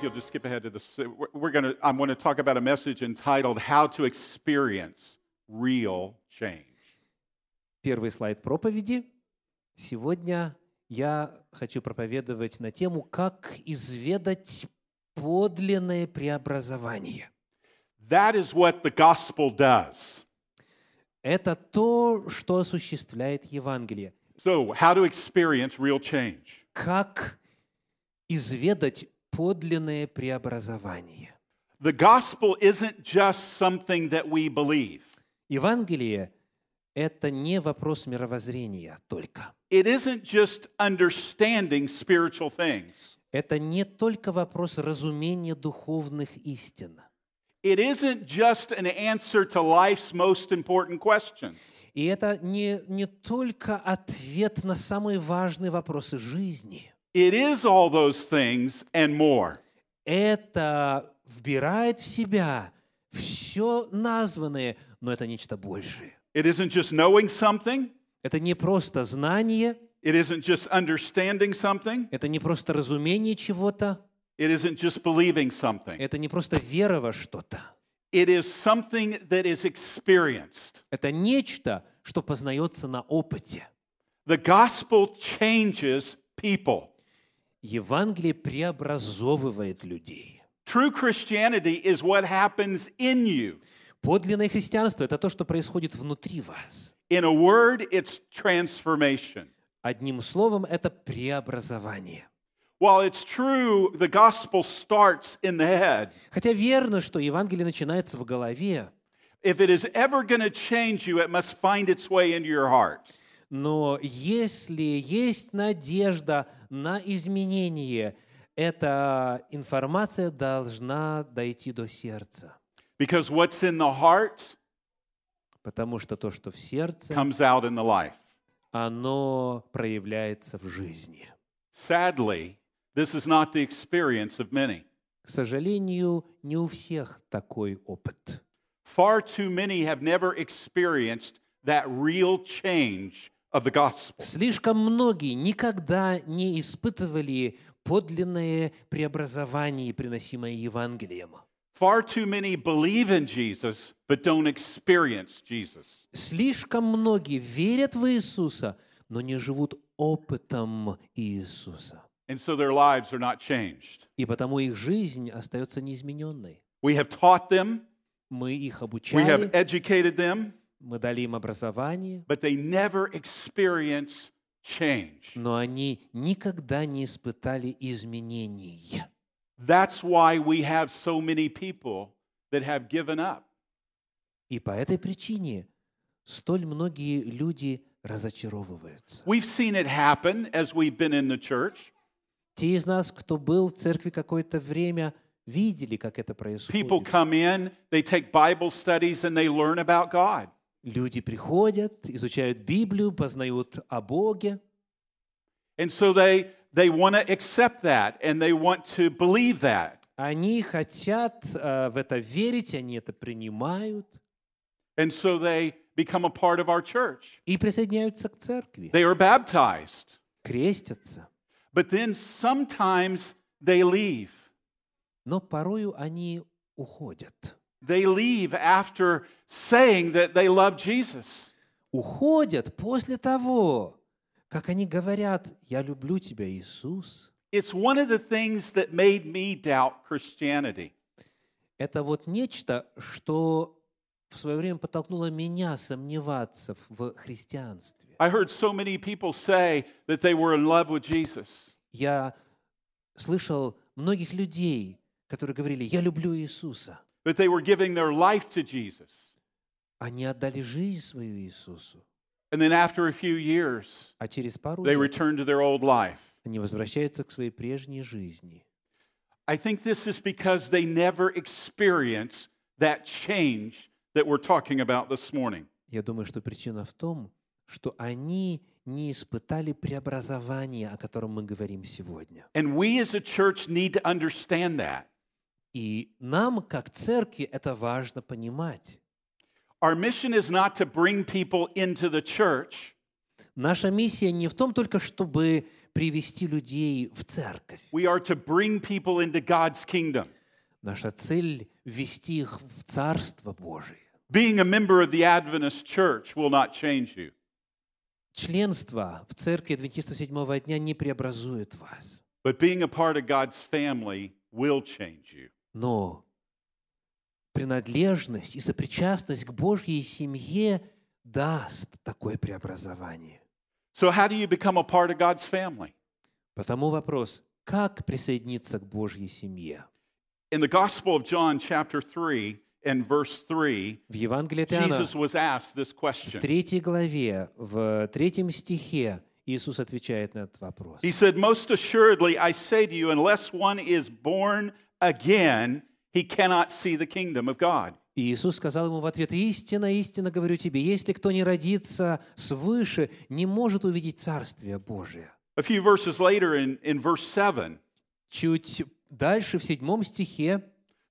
If you'll just skip ahead to this, we're- we're going to, I'm going to talk about a message entitled How to Experience Real Change. Первый слайд проповеди. Сегодня я хочу проповедовать на тему, как изведать подлинное преобразование. That is what the gospel does. Это то, что осуществляет Евангелие. So, how to experience real change? Как изведать подлинное преобразование. The gospel isn't just something that we believe. Евангелие – это не вопрос мировоззрения только. It isn't just understanding spiritual things. Это не только вопрос разумения духовных истин. It isn't just an answer to life's most important questions. И это не, не только ответ на самые важные вопросы жизни. It is all those things and more. Это вбирает в себя все названное, но это нечто большее. It isn't just knowing something. Это не просто знание, It isn't just understanding something. это не просто разумение чего-то, It isn't just believing something. это не просто вера во что-то. It is something that is experienced. Это нечто, что познается на опыте. The gospel changes people. Евангелие преобразовывает людей. True Christianity is what happens in you. Подлинное христианство – это то, что происходит внутри вас. In a word, it's transformation. Одним словом, это преобразование. While it's true, the gospel starts in the head. Хотя верно, что Евангелие начинается в голове, If it is ever going to change you, it must find its way into your heart. Но если есть надежда на изменение, эта информация должна дойти до сердца. Because what's in the heart Потому что то, что в сердце, comes out in the life. оно проявляется в жизни. Sadly, this is not the experience of many. К сожалению, не у всех такой опыт. Far too many have never experienced that real change of the gospel. Слишком многие никогда не испытывали подлинное преобразование, приносимое Евангелием. Far too many believe in Jesus but don't experience Jesus. Слишком многие верят в Иисуса, но не живут опытом Иисуса. And so their lives are not changed. И потому их жизнь остается неизмененной. We have taught them, Мы их we have обучали, educated them, мы дали им образование, but they never experience change. но они никогда не испытали изменений. That's why we have so many people that have given up. И по этой причине столь многие люди разочаровываются. We've seen it happen as we've been in the church. Те из нас, кто был в церкви какое-то время, видели, как это происходит. People come in, they take Bible studies, and they learn about God. Люди приходят, изучают Библию, познают о Боге, And so they, they want to accept that and they want to believe that. Они хотят э, в это верить, они это принимают And so they become a part of our church. и присоединяются к церкви, They are baptized. крестятся. But then sometimes they leave. Но порою они уходят. They leave after saying that they love Jesus. Уходят после того, как они говорят, «Я люблю тебя, Иисус». It's one of the things that made me doubt Christianity. Это вот нечто, что в свое время подтолкнуло меня сомневаться в христианстве. I heard so many people say that they were in love with Jesus. Я слышал многих людей, которые говорили, я люблю Иисуса. that they were giving their life to Jesus. Они отдали жизнь свою Иисусу. And then after a few years, А через пару they лет returned to their old life. они возвращаются к своей прежней жизни. I think this is because they never experience that change that we're talking about this morning. Я думаю, что причина в том, что они не испытали преобразования, о котором мы говорим сегодня. And we as a church need to understand that. И нам, как церкви, это важно понимать. Our mission is not to bring people into the church, Наша миссия не в том только, чтобы привести людей в церковь. We are to bring people into God's kingdom. Наша цель – ввести их в Царство Божие. Being a member of the Adventist church will not change you. Членство в церкви Адвентистов седьмого дня не преобразует вас. But being a part of God's family will change you. Но принадлежность и сопричастность к Божьей семье даст такое преобразование. So, how do you become a part of God's family? Потому вопрос, как присоединиться к Божьей семье? In the Gospel of John, chapter 3, and verse 3, В Евангелии Иоанна, Jesus was asked this в question. третьей главе, в третьем стихе, Иисус отвечает на этот вопрос. He said, Most assuredly, I say to you, unless one is born again, he cannot see the kingdom of God. И Иисус сказал ему в ответ, «Истинно, истинно говорю тебе, если кто не родится свыше, не может увидеть Царствие Божие». A few verses later, in, in verse 7, Чуть дальше, в седьмом стихе,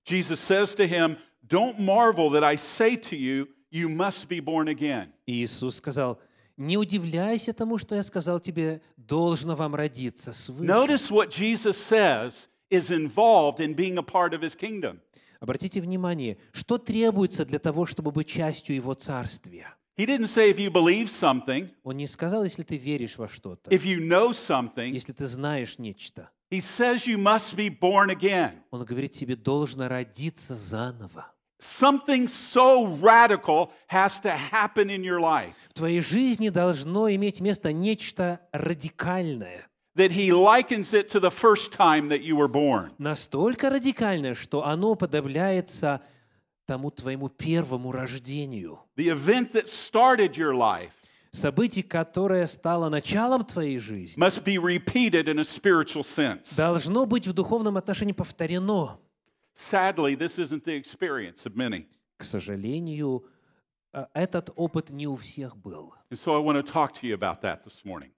Jesus says to him, Don't marvel that I say to you, you must be born again. Иисус сказал, «Не удивляйся тому, что я сказал тебе, должно вам родиться свыше». Notice what Jesus says is involved in being a part of his kingdom. Обратите внимание, что требуется для того, чтобы быть частью Его Царствия. He didn't say if you believe something, Он не сказал, если ты веришь во что-то, if you know something, если ты знаешь нечто. he says you must be born again. Он говорит, тебе должно родиться заново. Something so radical has to happen in your life В твоей жизни должно иметь место нечто радикальное. That he likens it to the first time that you were born. Настолько радикальное, что оно подобляется тому твоему первому рождению. The event that started your life Событие, которое стало началом твоей жизни, must be repeated in a spiritual sense. должно быть в духовном отношении повторено. Sadly, this isn't the experience of many. К сожалению, этот опыт не у всех был. И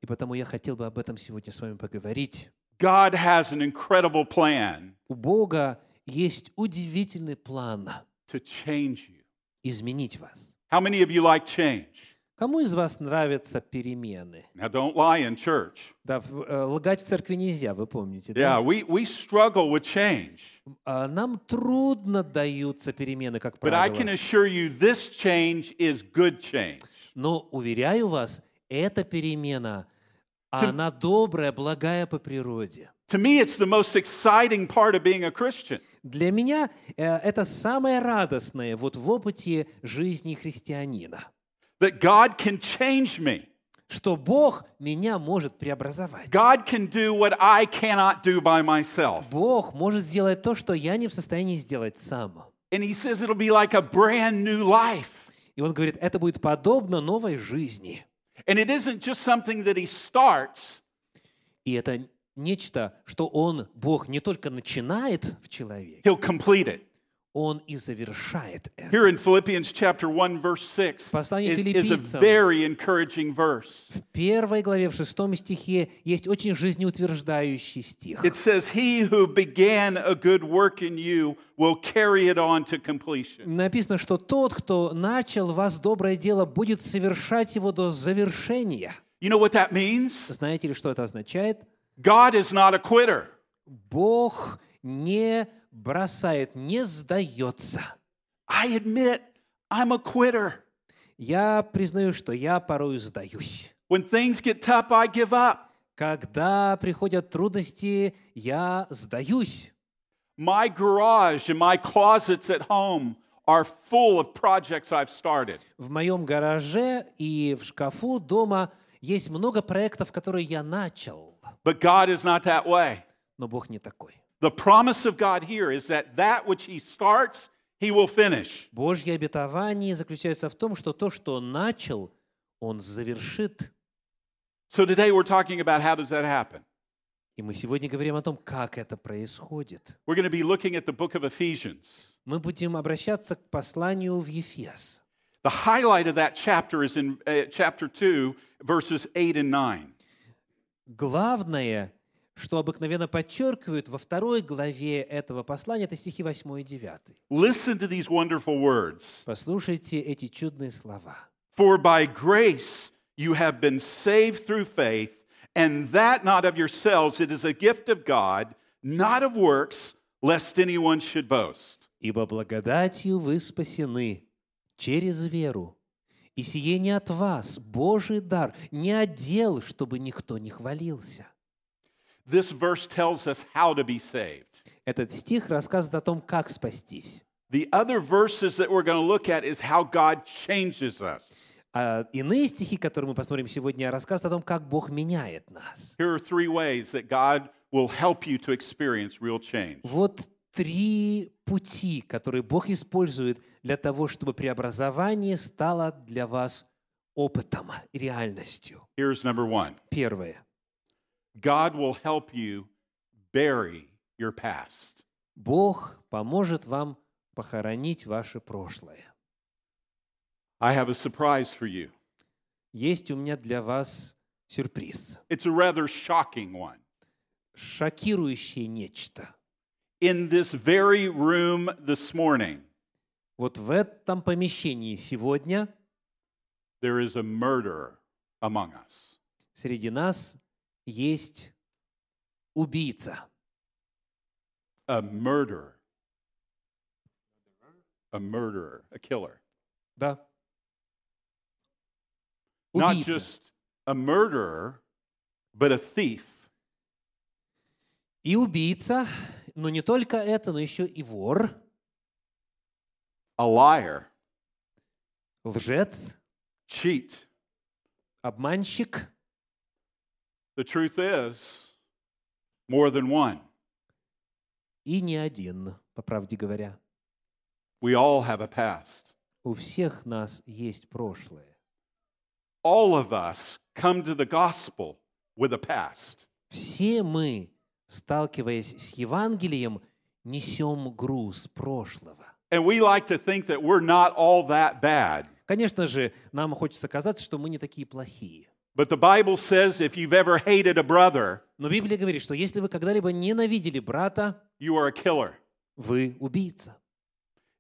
потому я хотел бы об этом сегодня с вами поговорить. God has an incredible plan У Бога есть удивительный план to change you. изменить вас. How many of you like change? Кому из вас нравятся перемены? Now, don't lie in church. Да, э, лгать в церкви нельзя, вы помните. Yeah, Да? we, we struggle with change. А Нам трудно даются перемены, как But I can правило. assure you this change is good change. Но, уверяю вас, эта перемена, она добрая, благая по природе. To me, it's the most exciting part of being a Christian. Для меня э, это самое радостное вот в опыте жизни христианина, That God can change me. что Бог меня может преобразовать. God can do what I cannot do by myself. Бог может сделать то, что я не в состоянии сделать сам. And He says it'll be like a brand new life. И он говорит, это будет подобно новой жизни. And it isn't just something that He starts, И это нечто, что он, Бог, не только начинает в человеке, He'll complete it. Он и завершает это. Here in Philippians chapter 1, verse 6 Послание is, is a very encouraging verse. В первой главе, в шестом стихе, есть очень жизнеутверждающий стих. It says, He who began a good work in you will carry it on to completion. Написано, что тот, кто начал вас доброе дело, будет совершать его до завершения. You know what that means? Знаете ли, что это означает? God is not a quitter. Бог не бросает, не сдается. I admit I'm a quitter. Я признаю, что я порою сдаюсь. When things get tough, I give up. Когда приходят трудности, я сдаюсь. My garage and my closets at home are full of projects I've started. В моем гараже и в шкафу дома есть много проектов, которые я начал. But God is not that way. Но Бог не такой. The promise of God here is that that which He starts, He will finish. Божье обетование заключается в том, что то, что Он начал, Он завершит. So today we're talking about how does that happen? И мы сегодня говорим о том, как это происходит. We're going to be looking at the book of Ephesians. Мы будем обращаться к посланию в Ефес. The highlight of that chapter is in uh, chapter 2, verses 8 and 9. Главное, что обыкновенно подчеркивают во второй главе этого послания, это стихи 8 и 9. Listen to these wonderful words. Послушайте эти чудные слова. For by grace you have been saved through faith, And that not of yourselves, it is a gift of God, not of works, lest anyone should boast. Ибо благодатью вы спасены через веру. И сие не от вас, Божий дар, не отдел, чтобы никто не хвалился. This verse tells us how to be saved. Этот стих рассказывает о том, как спастись. The other verses that we're going to look at is how God changes us. А иные стихи, которые мы посмотрим сегодня, рассказывают о том, как Бог меняет нас. Here are three ways that God will help you to experience real change. Вот три пути, которые Бог использует для того, чтобы преобразование стало для вас опытом, реальностью. Here's number one Первое. God will help you bury your past. Бог поможет вам похоронить ваше прошлое. I have a surprise for you. Есть у меня для вас сюрприз. It's a rather shocking one. Шокирующее нечто. In this very room this morning, Вот в этом помещении сегодня there is a murderer among us. среди нас есть убийца. A murderer. A murderer, a killer. Да. Not Убийца. just a murderer, but a thief. И убийца, но не только это, но еще и вор, a liar, лжец, cheat. обманщик. The truth is, more than one. И не один, по правде говоря. We all have a past. У всех нас есть прошлое. All of us come to the gospel with a past. Все мы, сталкиваясь с Евангелием, несем груз прошлого. And we like to think that we're not all that bad. Конечно же, нам хочется казаться, что мы не такие плохие. But the Bible says if you've ever hated a brother, Но Библия говорит, что если вы когда-либо ненавидели брата, you are a killer. вы убийца.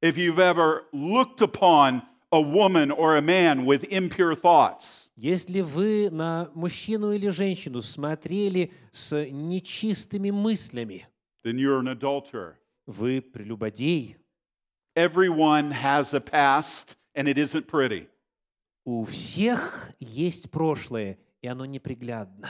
If you've ever looked upon a woman or a man with impure thoughts, Если вы на мужчину или женщину смотрели с нечистыми мыслями, then you're an adulterer. вы прелюбодей. Everyone has a past, and it isn't pretty. У всех есть прошлое, и оно неприглядно.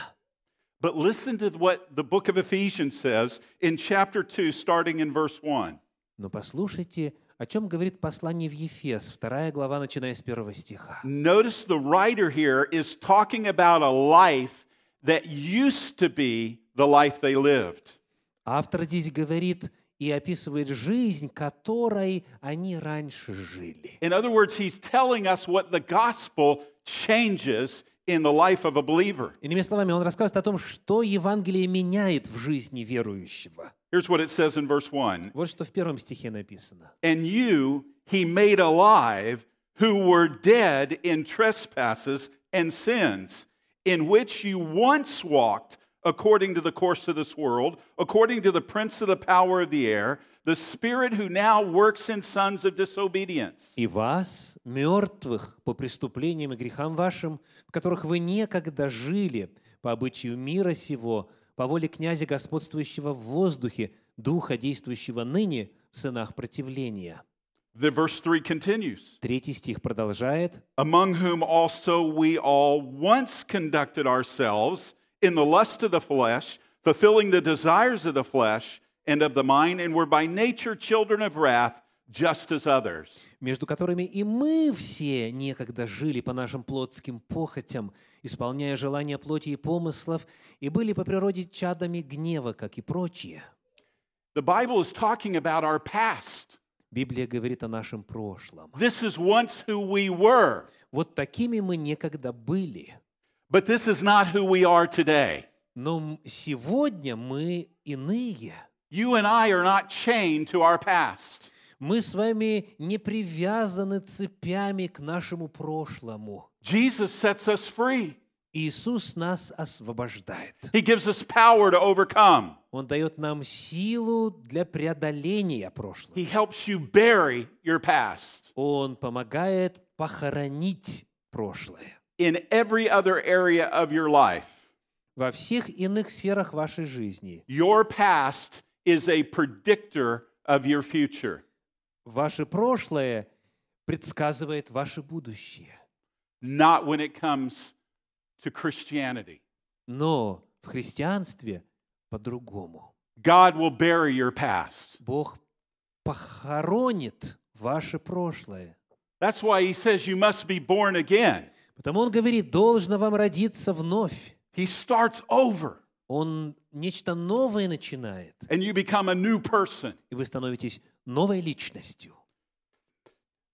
But listen to what the book of Ephesians says in chapter 2, starting in verse 1. Но послушайте, о чем говорит послание в Ефес, вторая глава, начиная с первого стиха. Notice the writer here is talking about a life that used to be the life they lived. Автор здесь говорит и описывает жизнь, которой они раньше жили. In other words, he's telling us what the gospel changes in the life of a believer. Иными словами, он рассказывает о том, что Евангелие меняет в жизни верующего. Here's what it says in verse 1 Вот что в первом стихе написано. And you he made alive who were dead in trespasses and sins, in which you once walked according to the course of this world, according to the prince of the power of the air, the spirit who now works in sons of disobedience. «И вас, мертвых по преступлениям и грехам вашим, в которых вы некогда жили, по обычаю мира сего, по воле князя, господствующего в воздухе, духа, действующего ныне в сынах противления». The verse 3 continues. Третий стих продолжает. among whom also we all once conducted ourselves in the lust of the flesh, fulfilling the desires of the flesh and of the mind, and were by nature children of wrath, just as others. между которыми и мы все некогда жили по нашим плотским похотям, исполняя желания плоти и помыслов, и были по природе чадами гнева, как и прочие. The Bible is talking about our past. Библия говорит о нашем прошлом. This is once who we were, Вот такими мы некогда были. But this is not who we are today. Но сегодня мы иные. You and I are not chained to our past. Мы с вами не привязаны цепями к нашему прошлому. Jesus sets us free. Иисус нас освобождает. He gives us power to overcome. Он дает нам силу для преодоления прошлого. He helps you bury your past. Он помогает похоронить прошлое. In every other area of your life. во всех иных сферах вашей жизни. Your past is a predictor of your future. Ваше прошлое предсказывает ваше будущее. Not when it comes to Christianity. Но в христианстве по-другому. God will bury your past. Бог похоронит ваше прошлое. That's why he says you must be born again. Потому Он говорит, должно вам родиться вновь. He starts over Он нечто новое начинает, and you become a new person. и вы становитесь новой личностью.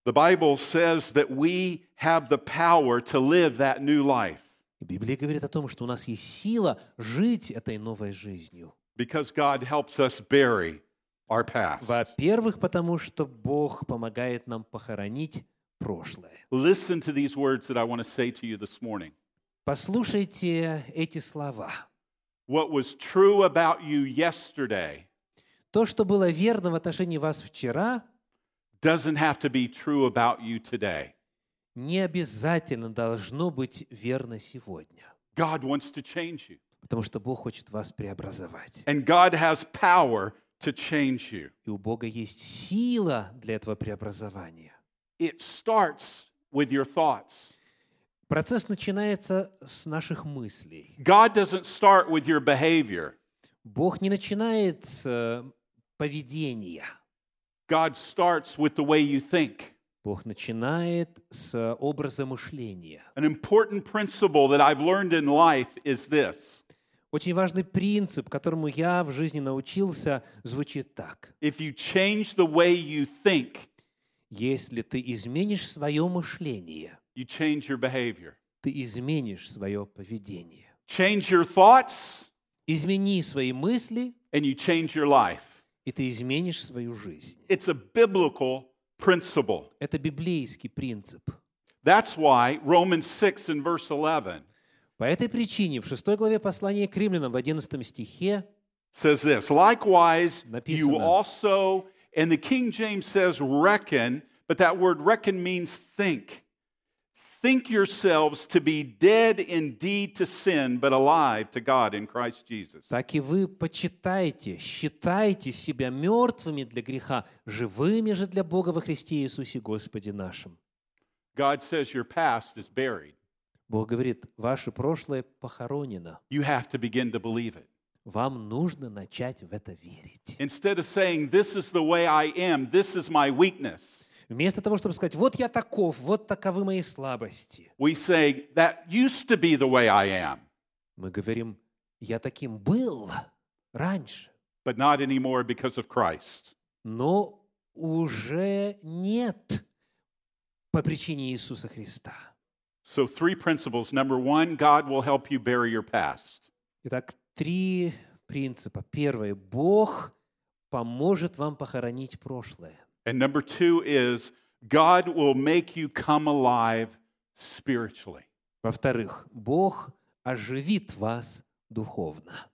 The Bible says that we have the power to live that new life Библия говорит о том, что у нас есть сила жить этой новой жизнью. because God helps us bury our past. Во-первых, потому что Бог помогает нам похоронить прошлое. Listen to these words that I want to say to you this morning. Послушайте эти слова. What was true about you yesterday То, что было верно в отношении вас вчера, doesn't have to be true about you today. не обязательно должно быть верно сегодня. God wants to change you, Потому что Бог хочет вас преобразовать. and God has power to change you. И у Бога есть сила для этого преобразования. It starts with your thoughts. Процесс начинается с наших мыслей. God doesn't start with your behavior. Бог не начинает с э, поведения. God starts with the way you think. Бог начинает с образа мышления. An important principle that I've learned in life is this Очень важный принцип, которому я в жизни научился, звучит так. if you change the way you think, Если ты изменишь свое мышление, you change your behavior. ты изменишь свое поведение. Change your thoughts, Измени свои мысли, and you change your life. и ты изменишь свою жизнь. It's a biblical principle. Это библейский принцип. That's why Romans 6 and verse 11 По этой причине в 6 главе послания к римлянам в 11 стихе says this Likewise, you Написано. also, and the King James says reckon, but that word reckon means think. Think yourselves to be dead indeed to sin, but alive to God in Christ Jesus. Так и вы почитайте, считайте себя мертвыми для греха, живыми же для Бога во Христе Иисусе Господе нашим. God says your past is buried. Бог говорит, ваше прошлое похоронено. You have to begin to believe it. Вам нужно начать в это верить. Instead of saying, This is the way I am, this is my weakness, Вместо того, чтобы сказать, вот я таков, вот таковы мои слабости, we say, That used to be the way I am, мы говорим, я таким был раньше, but not anymore because of Christ. но уже нет по причине Иисуса Христа. So, three principles. Number one, God will help you bury your past. Итак, три принципа. Первое. Бог поможет вам похоронить прошлое. And number two is God will make you come alive spiritually. Во-вторых, Бог оживит вас духовно.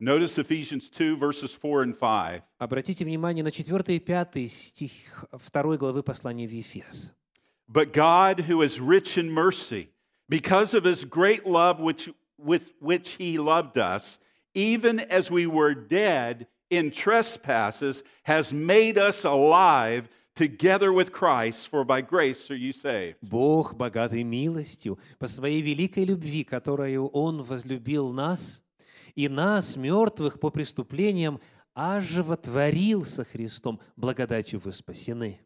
Notice Ephesians 2, verses 4 and 5. Обратите внимание на 4 и 5 стих 2 главы послания в Ефес. But God, who is rich in mercy, because of his great love which, with which he loved us, even as we were dead in trespasses, has made us alive together with Christ, for by grace are you saved. Бог, богатый милостью, по своей великой любви, которую Он возлюбил нас, и нас, мертвых по преступлениям, оживотворил со Христом, благодатью вы спасены.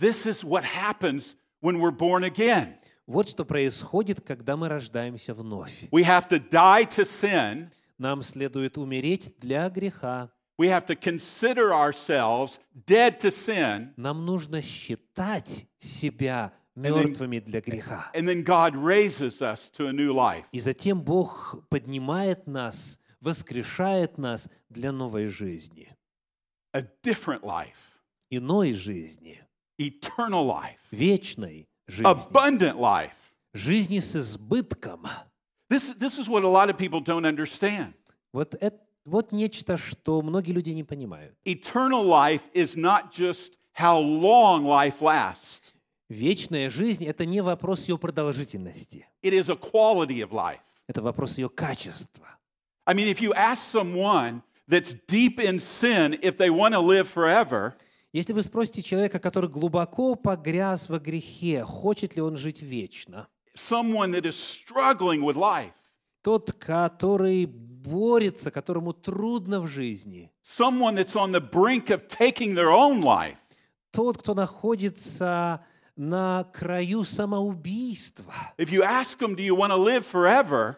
This is what happens when we're born again. Вот что происходит, когда мы рождаемся вновь. We have to die to sin. Нам следует умереть для греха. We have to consider ourselves dead to sin. Нам нужно считать себя мертвыми для греха. And then God raises us to a new life. И затем Бог поднимает нас, воскрешает нас для новой жизни, a different life, иной жизни, eternal life, вечной жизни, abundant life. жизни с избытком. This, this is what a lot of people don't understand. Вот это вот нечто, что многие люди не понимают. Eternal life is not just how long life lasts, Вечная жизнь – это не вопрос ее продолжительности. it is a quality of life. Это вопрос ее качества. I mean, if you ask someone that's deep in sin if they want to live forever, Если вы спросите человека, который глубоко погряз во грехе, хочет ли он жить вечно, someone that is struggling with life, тот, который борется, которому трудно в жизни, someone that's on the brink of taking their own life, тот, кто находится на краю самоубийства. if you ask them, Do you want to live forever?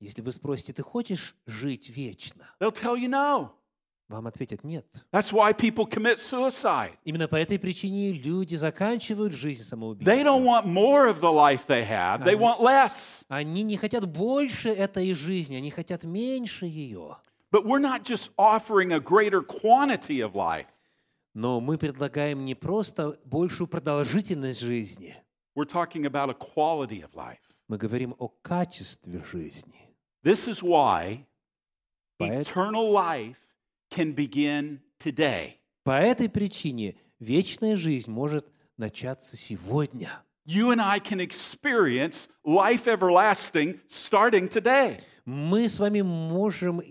Если вы спросите, ты хочешь жить вечно? They'll tell you no. Вам ответят нет. That's why people commit suicide. Именно по этой причине люди заканчивают жизнь They don't самоубийством. want more of the life they have, they want less. Они не хотят больше этой жизни, они хотят меньше ее. But we're not just offering a greater quantity of life, Но мы предлагаем не просто большую продолжительность жизни, we're talking about a quality of life. мы говорим о качестве жизни. This is why eternal life can begin today. По этой причине вечная жизнь может начаться сегодня. You and I can experience life everlasting starting today. Мы с вами можем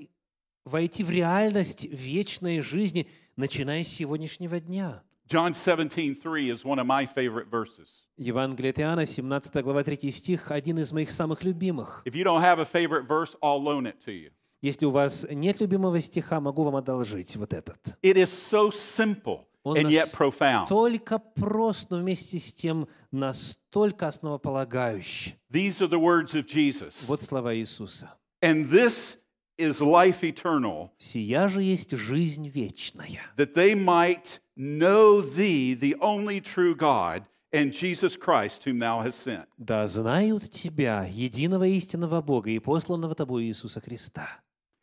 войти в реальность вечной жизни, начиная с сегодняшнего дня. John 17:3 is one of my favorite verses. Евангелие Иоанна, 17 глава, 3 стих, один из моих самых любимых. If you don't have a favorite verse, I'll loan it to you. Если у вас нет любимого стиха, могу вам одолжить вот этот. It is so simple Он and yet profound. настолько прост, но вместе с тем настолько основополагающий. These are the words of Jesus. Вот слова Иисуса. And this is life eternal, «Сия же есть жизнь вечная, that they might know thee, the only true God, and Jesus Christ, whom thou hast sent. да знают Тебя, единого истинного Бога и посланного Тобой Иисуса Христа».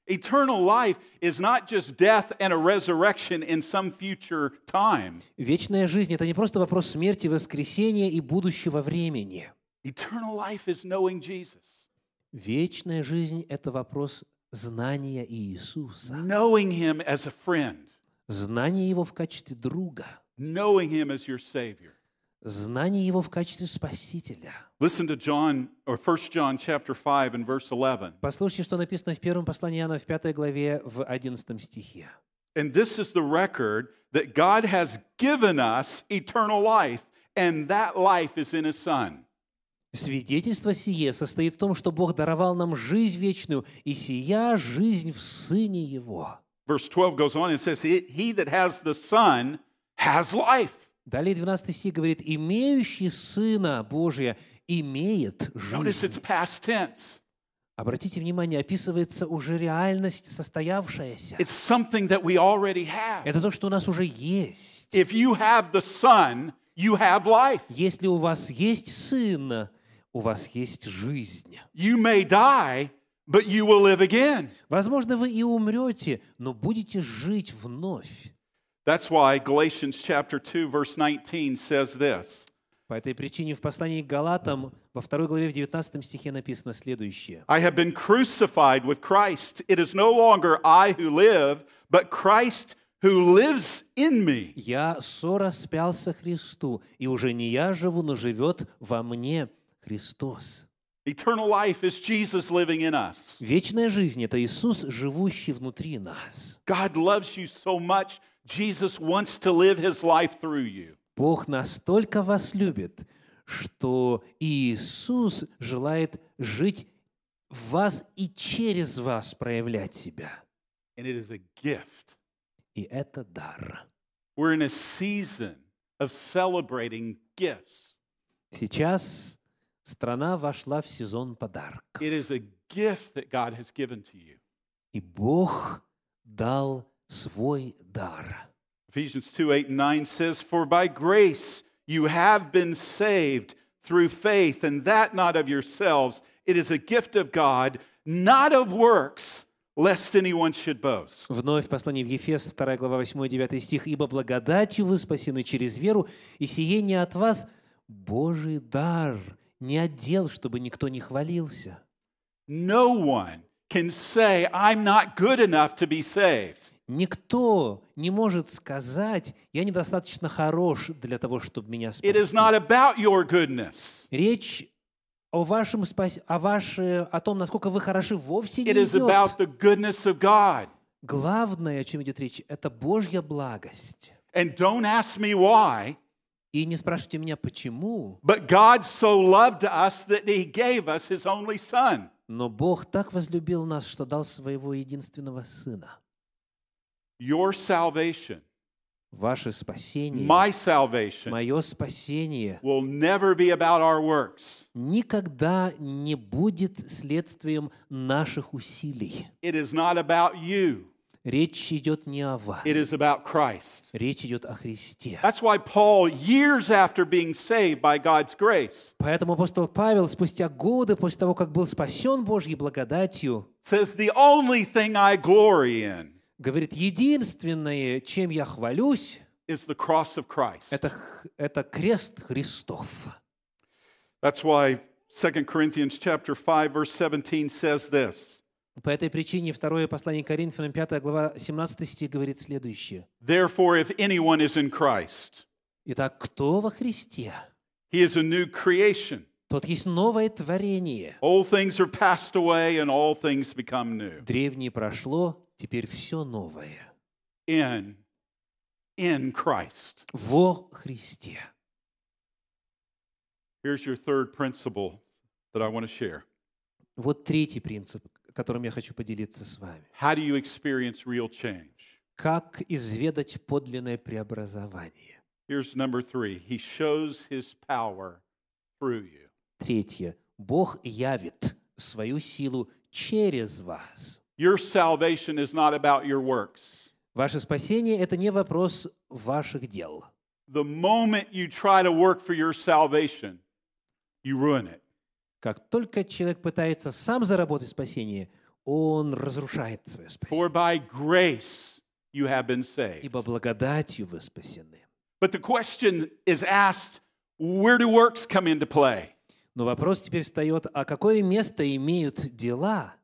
Eternal life is not just death and a resurrection in some future time. Вечная жизнь – это не просто вопрос смерти, воскресения и будущего времени. Eternal life is knowing Jesus, Вечная жизнь – это вопрос знания Иисуса, knowing him as a friend, знания Его в качестве друга, knowing him as your Savior. Знания Его в качестве Спасителя. Listen to John or 1 John chapter 5 and verse 11. Послушайте, что написано в первом послании Иоанна в пятой главе в 11 стихе. And this is the record that God has given us eternal life, and that life is in his Son. Свидетельство сие состоит в том, что Бог даровал нам жизнь вечную, и сия жизнь в Сыне Его. Verse 12 goes on and says, he that has the Son has life. Далее 12 стих говорит, «Имеющий Сына Божия имеет жизнь». Обратите внимание, описывается уже реальность состоявшаяся. Это то, что у нас уже есть. Son. Если у вас есть Сын, у вас есть жизнь. You may die, but you will live again. Возможно, вы и умрете, но будете жить вновь. That's why Galatians chapter 2 verse 19 says this. По этой причине в послании к Галатам во второй главе в 19 стихе написано следующее. I have been crucified with Christ. It is no longer I who live, but Christ who lives in me. «Я сораспялся Христу, и уже не я живу, но живет во мне Христос». Eternal life is Jesus living in us. Вечная жизнь – это Иисус, живущий внутри нас. God loves you so much, Jesus wants to live his life through you. Бог настолько вас любит, что Иисус желает жить в вас и через вас проявлять себя. And it is a gift. И это дар. We're in a season of celebrating gifts. Сейчас страна вошла в сезон подарков. It is a gift that God has given to you. И Бог дал свой дар. Ephesians 2 8 and 9 says, For by grace you have been saved through faith, and that not of yourselves. It is a gift of God, not of works, lest anyone should boast. Вновь послание в Ефес, 2 глава 8-9 стих. «Ибо благодатью вы спасены через веру, и сие не от вас, Божий дар, не отдел, чтобы никто не хвалился». No one can say, I'm not good enough to be saved. Никто не может сказать, я недостаточно хорош для того, чтобы меня It is спасти. not about your goodness. Речь о вашем спас... о, ваше... о том, насколько вы хороши, вовсе не It is идет. about the goodness of God. Главное, о чем идет речь, это Божья благость. And don't ask me why, И не спрашивайте меня, почему, but God so loved us that he gave us his only son. но Бог так возлюбил нас, что дал своего единственного Сына. Your salvation, Ваше спасение, my salvation, мое спасение will never be about our works. никогда не будет следствием наших усилий. It is not about you, Речь идет не о вас. it is about Christ. Речь идет о Христе. That's why Paul, years after being saved by God's grace, Поэтому апостол Павел спустя годы после того, как был спасен Божьей благодатью, says, The only thing I glory in говорит, единственное, чем я хвалюсь, is the cross of Christ. это, это крест Христов. That's why 2 Corinthians chapter 5 verse 17 says this. По этой причине второе послание Коринфянам, 5 глава, 17 стих говорит следующее. Therefore if anyone is in Christ, Итак, кто во Христе? he is a new creation. Тот есть новое творение. Old things are passed away and all things become new. Древнее прошло, теперь все новое. In in Christ. Во Христе. Here's your third principle that I want to share. Вот третий принцип, которым я хочу поделиться с вами. How do you experience real change? Как изведать подлинное преобразование? Here's number 3. He shows his power through you. Третье. Бог явит свою силу через вас. Your salvation is not about your works. Ваше спасение – это не вопрос ваших дел. The moment you try to work for your salvation, you ruin it. Как только человек пытается сам заработать спасение, он разрушает свое For спасение. by grace you have been saved. Ибо благодатью вы спасены. But the question is asked where do works come into play? Но вопрос теперь встает, а какое место имеют дела?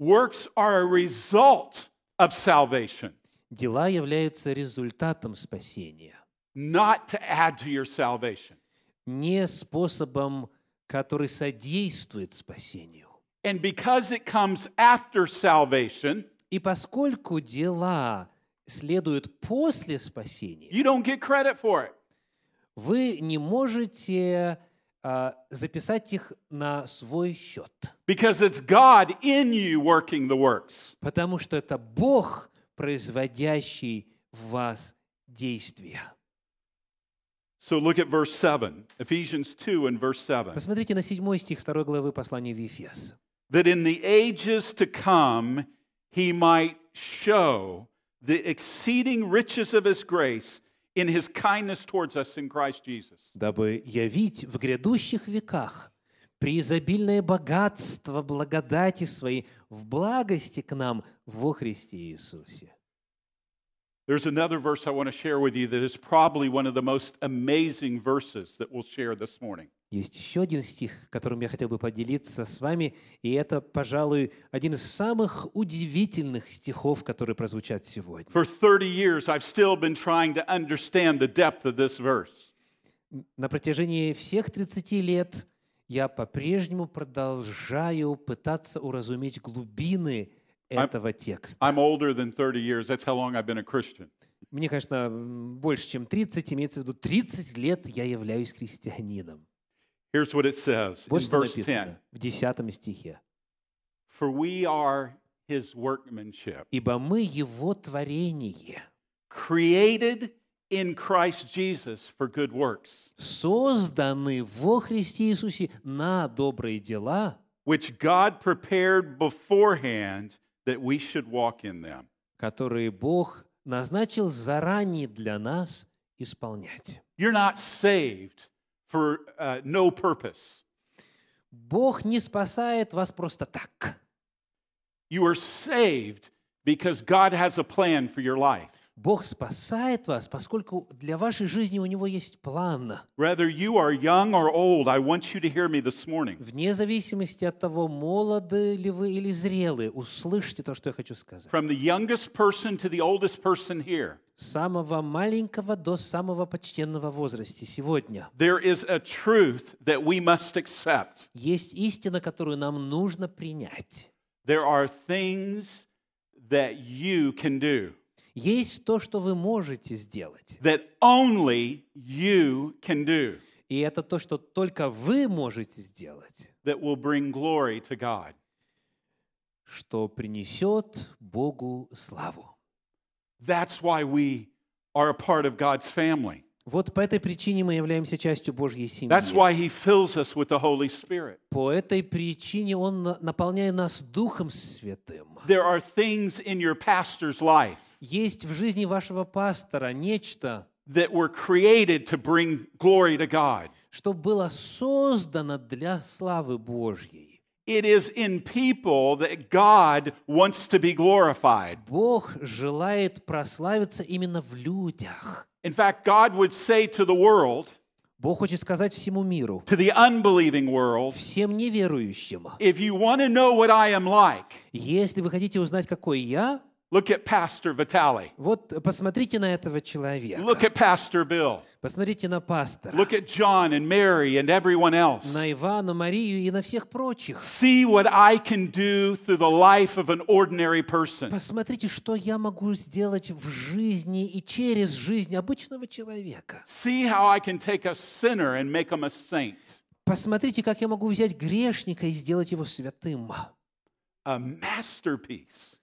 Works are a result of salvation, Дела являются результатом спасения, not to add to your salvation. не способом, который содействует спасению. And because it comes after salvation, И поскольку дела следуют после спасения, you don't get credit for it. вы не можете записать их на свой счет, Because it's God in you working the works. потому что это Бог, производящий в вас действия. So look at verse 7, Ephesians 2 and verse 7. Посмотрите на седьмой стих второй главы послания в Ефес. That in the ages to come he might show the exceeding riches of his grace in his kindness towards us in Christ Jesus. дабы явить в грядущих веках преизобильное богатство благодати своей в благости к нам во Христе Иисусе. There's another verse I want to share with you that is probably one of the most amazing verses that we'll share this morning. Есть еще один стих, которым я хотел бы поделиться с вами, и это, пожалуй, один из самых удивительных стихов, которые прозвучат сегодня. For 30 years, I've still been trying to understand the depth of this verse. На протяжении всех 30 лет я по-прежнему продолжаю пытаться уразуметь глубины этого текста. I'm older than 30 years. That's how long I've been a Christian. Мне, конечно, больше, чем 30, имеется в виду 30 лет я являюсь христианином. Here's what it says in Вот что verse 10 написано в 10 стихе. For we are his workmanship, «Ибо мы Его творение, created in Christ Jesus for good works, созданы во Христе Иисусе на добрые дела, which God prepared beforehand that we should walk in them. которые Бог назначил заранее для нас исполнять». You're not saved for uh, no purpose. Бог не спасает вас просто так. You are saved because God has a plan for your life. Бог спасает вас, поскольку для вашей жизни у Него есть план. Whether you are young or old, I want you to hear me this morning. Вне зависимости от того, молоды ли вы или зрелые, услышьте то, что я хочу сказать. From the youngest person to the oldest person here, самого маленького до самого почтенного возраста сегодня. There is a truth that we must accept. Есть истина, которую нам нужно принять. There are things that you can do, Есть то, что вы можете сделать. that only you can do, И это то, что только вы можете сделать, that will bring glory to God. что принесет Богу славу. That's why we are a part of God's family. Вот по этой причине мы являемся частью Божьей That's семьи. why He fills us with the Holy Spirit. По этой причине Он на- наполняет нас Духом Святым. There are things in your pastor's life Есть в жизни вашего пастора нечто, that were created to bring glory to God. что было создано для славы Божьей. It is in people that God wants to be glorified. Бог желает прославиться именно в людях. In fact, God would say to the world, Бог хочет сказать всему миру, to the unbelieving world, всем неверующим, if you want to know what I am like, если вы хотите узнать, какой я, look at Pastor Vitale. вот посмотрите на этого человека, Look at Pastor Bill. посмотрите на пастора, Look at John and Mary and everyone else. на Ивана, Марию и на всех прочих. See what I can do through the life of an ordinary person. Посмотрите, что я могу сделать в жизни и через жизнь обычного человека. See how I can take a sinner and make him a saint. Посмотрите, как я могу взять грешника и сделать его святым. A masterpiece.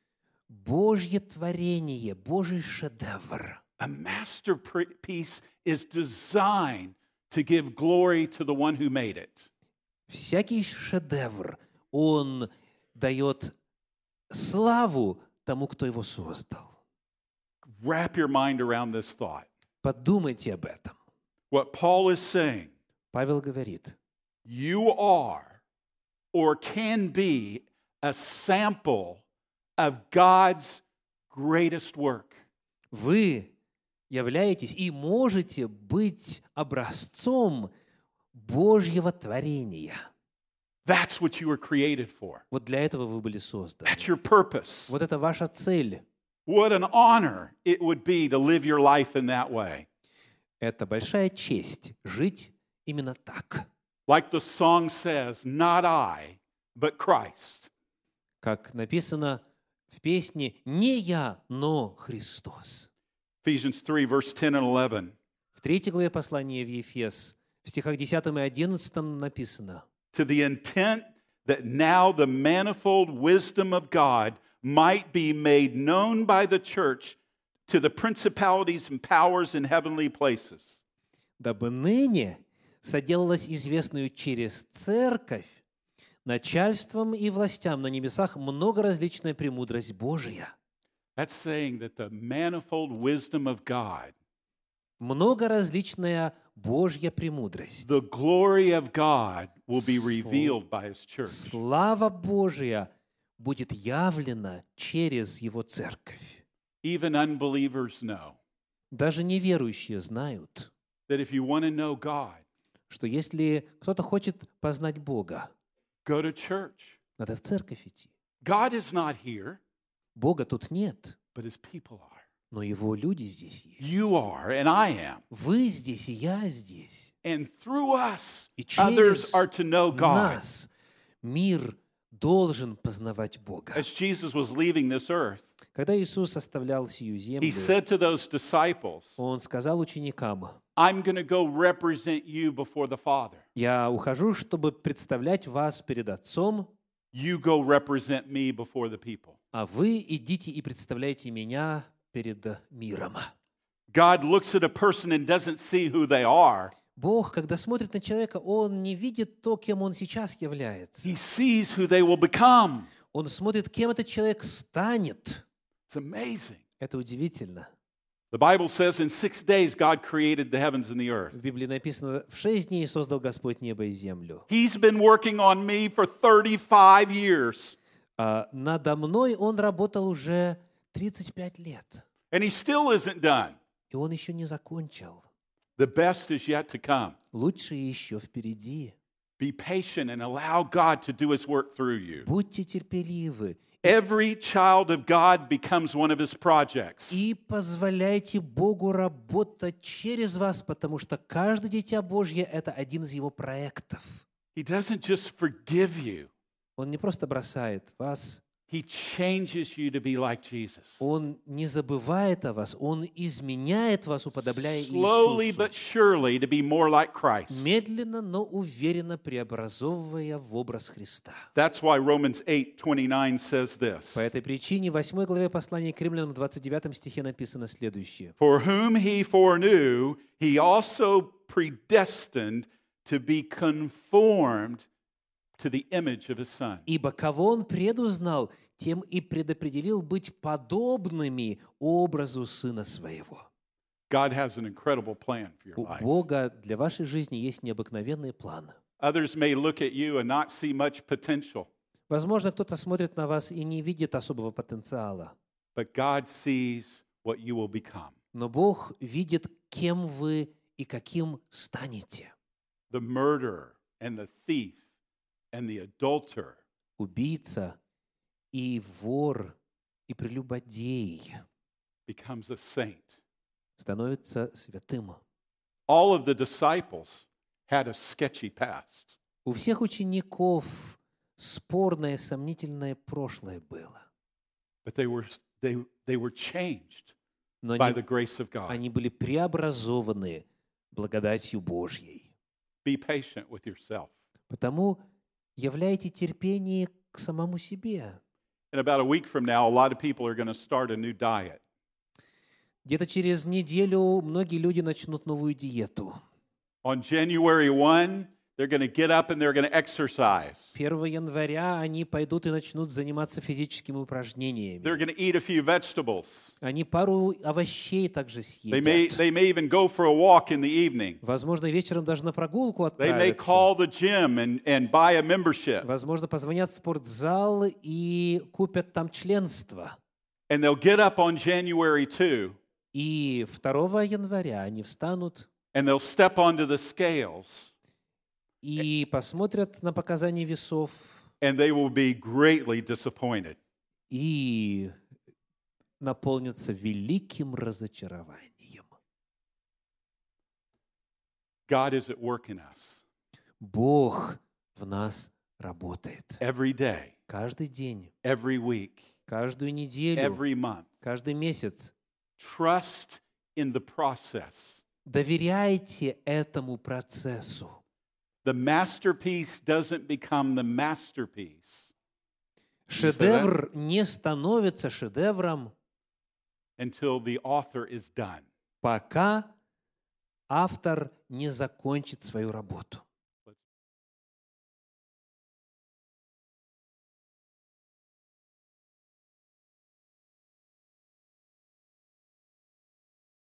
Божье творение, Божий шедевр. A masterpiece is designed to give glory to the one who made it. Всякий шедевр, он дает славу тому, кто его создал. Wrap your mind around this thought. Подумайте об этом. What Paul is saying, Павел говорит, you are or can be a sample of God's greatest work. вы являетесь и можете быть образцом Божьего творения. That's what you were created for. Вот для этого вы были созданы. That's your purpose. Вот это ваша цель. What an honor it would be to live your life in that way. Это большая честь жить именно так. Like the song says, not I, but Christ. Как написано в песне «Не я, но Христос». Ephesians 3, verse 10 and 11. В третьей главе послания в Ефес, в стихах 10 и 11 написано To the intent that now the manifold wisdom of God might be made known by the church to the principalities and powers in heavenly places. «Дабы ныне соделалось известную через церковь начальством и властям на небесах многоразличная премудрость Божия». That's saying that the manifold wisdom of God, Многоразличная Божья премудрость. the glory of God, will be revealed by His church. Слава Божья будет явлена через Его церковь. Even unbelievers know Даже неверующие знают, that if you want to know God, что если кто-то хочет познать Бога, go to church. надо в церковь идти. God is not here, Бога тут нет, but His people are. но Его люди здесь есть. You are, and I am. Вы здесь, и я здесь. And through us, И others через are to know God. нас мир должен познавать Бога. As Jesus was leaving this earth, Когда Иисус оставлял сию He землю, said to those disciples, Он сказал ученикам, I'm going to go represent you before the Father. «Я ухожу, чтобы представлять вас перед Отцом, You go represent me before the people. а вы идите и представляйте меня перед миром». God looks at a person and doesn't see who they are. Бог, когда смотрит на человека, Он не видит то, кем он сейчас является. He sees who they will become. Он смотрит, кем этот человек станет. It's amazing. Это удивительно. The Bible says in six days God created the heavens and the earth. В Библии написано, в шесть дней создал Господь небо и землю. He's been working on me for 35 years, А надо мной Он работал уже 35 лет. and He still isn't done. И Он еще не закончил. The best is yet to come. Лучше еще впереди. Be patient and allow God to do His work through you. Будьте терпеливы Every child of God becomes one of his projects. И позволяйте Богу работать через вас, потому что каждое дитя Божье – это один из Его проектов. He doesn't just forgive you, Он не просто бросает вас, he changes you to be like Jesus. Он не забывает о вас, Он изменяет вас, уподобляя Slowly Иисусу. but surely to be more like Christ. Медленно, но уверенно преобразовывая в образ Христа. That's why Romans 8:29 says this. По этой причине в 8 главе послания к римлянам в 29 стихе написано следующее. For whom he foreknew, he also predestined to be conformed to the image of his son. «Ибо кого он предузнал, тем и предопределил быть подобными образу Сына Своего». God has an incredible plan for your У life. Бога для вашей жизни есть необыкновенный план. Others may look at you and not see much potential, Возможно, кто-то смотрит на вас и не видит особого потенциала, but God sees what you will become. но Бог видит, кем вы и каким станете. The murderer and the thief and the adulterer Убийца и вор и прелюбодей becomes a saint. становится святым. All of the disciples had a sketchy past. У всех учеников спорное, сомнительное прошлое было. but they were they they were changed Но by они, the grace of God. они были преобразованы благодатью Божьей. Be patient with yourself. Потому являйте терпение к самому себе. In about a week from now, a lot of people are going to start a new diet. Где-то через неделю многие люди начнут новую диету. On January 1, they're going to get up and they're going to exercise. 1 января они пойдут и начнут заниматься физическими упражнениями. They're going to eat a few vegetables. Они пару овощей также They may съедят. they may even go for a walk in the evening. Возможно, вечером даже на прогулку They may отправятся. call the gym and, and buy a membership. Возможно, позвонят в спортзал и купят там членство. And they'll get up on January 2 И 2 января они встанут and they'll step onto the scales и посмотрят на показания весов and they will be greatly disappointed. и наполнятся великим разочарованием. God is at work in us Бог в нас работает. every day, Каждый день, every week, каждую неделю, every month. каждый месяц. Trust in the process. Доверяйте этому процессу. The masterpiece doesn't become the masterpiece Шедевр не становится шедевром, until the author is done. пока автор не закончит свою работу.